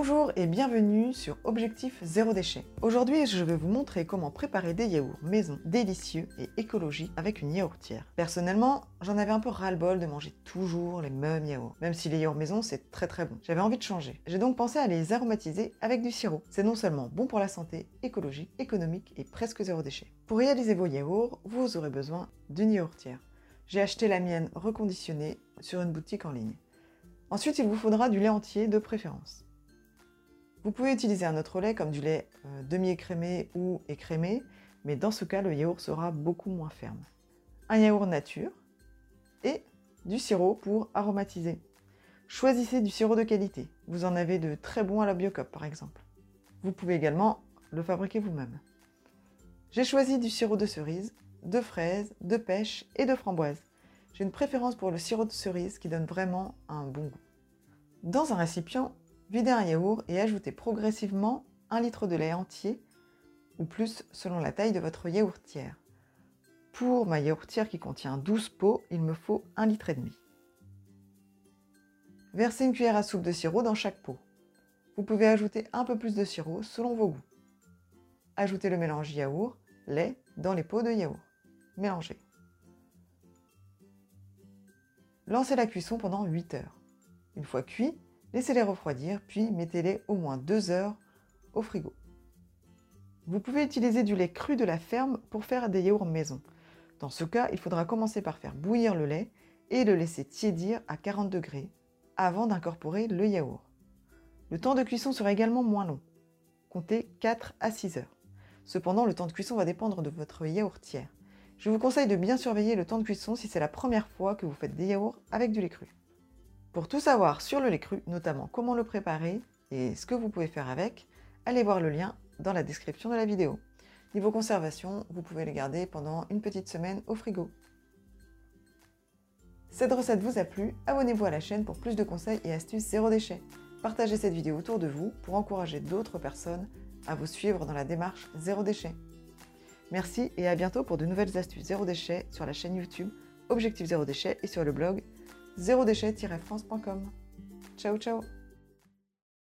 Bonjour et bienvenue sur Objectif Zéro Déchet. Aujourd'hui, je vais vous montrer comment préparer des yaourts maison délicieux et écologiques avec une yaourtière. Personnellement, j'en avais un peu ras-le-bol de manger toujours les mêmes yaourts, même si les yaourts maison c'est très très bon. J'avais envie de changer. J'ai donc pensé à les aromatiser avec du sirop. C'est non seulement bon pour la santé, écologique, économique et presque zéro déchet. Pour réaliser vos yaourts, vous aurez besoin d'une yaourtière. J'ai acheté la mienne reconditionnée sur une boutique en ligne. Ensuite, il vous faudra du lait entier de préférence. Vous pouvez utiliser un autre lait comme du lait euh, demi-écrémé ou écrémé, mais dans ce cas, le yaourt sera beaucoup moins ferme. Un yaourt nature et du sirop pour aromatiser. Choisissez du sirop de qualité. Vous en avez de très bons à la Biocop par exemple. Vous pouvez également le fabriquer vous-même. J'ai choisi du sirop de cerise, de fraise, de pêche et de framboise. J'ai une préférence pour le sirop de cerise qui donne vraiment un bon goût. Dans un récipient, Videz un yaourt et ajoutez progressivement un litre de lait entier ou plus selon la taille de votre yaourtière. Pour ma yaourtière qui contient 12 pots, il me faut 1 litre et demi. Versez une cuillère à soupe de sirop dans chaque pot. Vous pouvez ajouter un peu plus de sirop selon vos goûts. Ajoutez le mélange yaourt, lait dans les pots de yaourt. Mélangez. Lancez la cuisson pendant 8 heures. Une fois cuit, Laissez-les refroidir, puis mettez-les au moins 2 heures au frigo. Vous pouvez utiliser du lait cru de la ferme pour faire des yaourts maison. Dans ce cas, il faudra commencer par faire bouillir le lait et le laisser tiédir à 40 degrés avant d'incorporer le yaourt. Le temps de cuisson sera également moins long. Comptez 4 à 6 heures. Cependant, le temps de cuisson va dépendre de votre yaourtière. Je vous conseille de bien surveiller le temps de cuisson si c'est la première fois que vous faites des yaourts avec du lait cru. Pour tout savoir sur le lait cru, notamment comment le préparer et ce que vous pouvez faire avec, allez voir le lien dans la description de la vidéo. Niveau conservation, vous pouvez les garder pendant une petite semaine au frigo. Cette recette vous a plu, abonnez-vous à la chaîne pour plus de conseils et astuces zéro déchet. Partagez cette vidéo autour de vous pour encourager d'autres personnes à vous suivre dans la démarche zéro déchet. Merci et à bientôt pour de nouvelles astuces zéro déchet sur la chaîne YouTube Objectif Zéro Déchet et sur le blog zérodéchet-france.com. Ciao ciao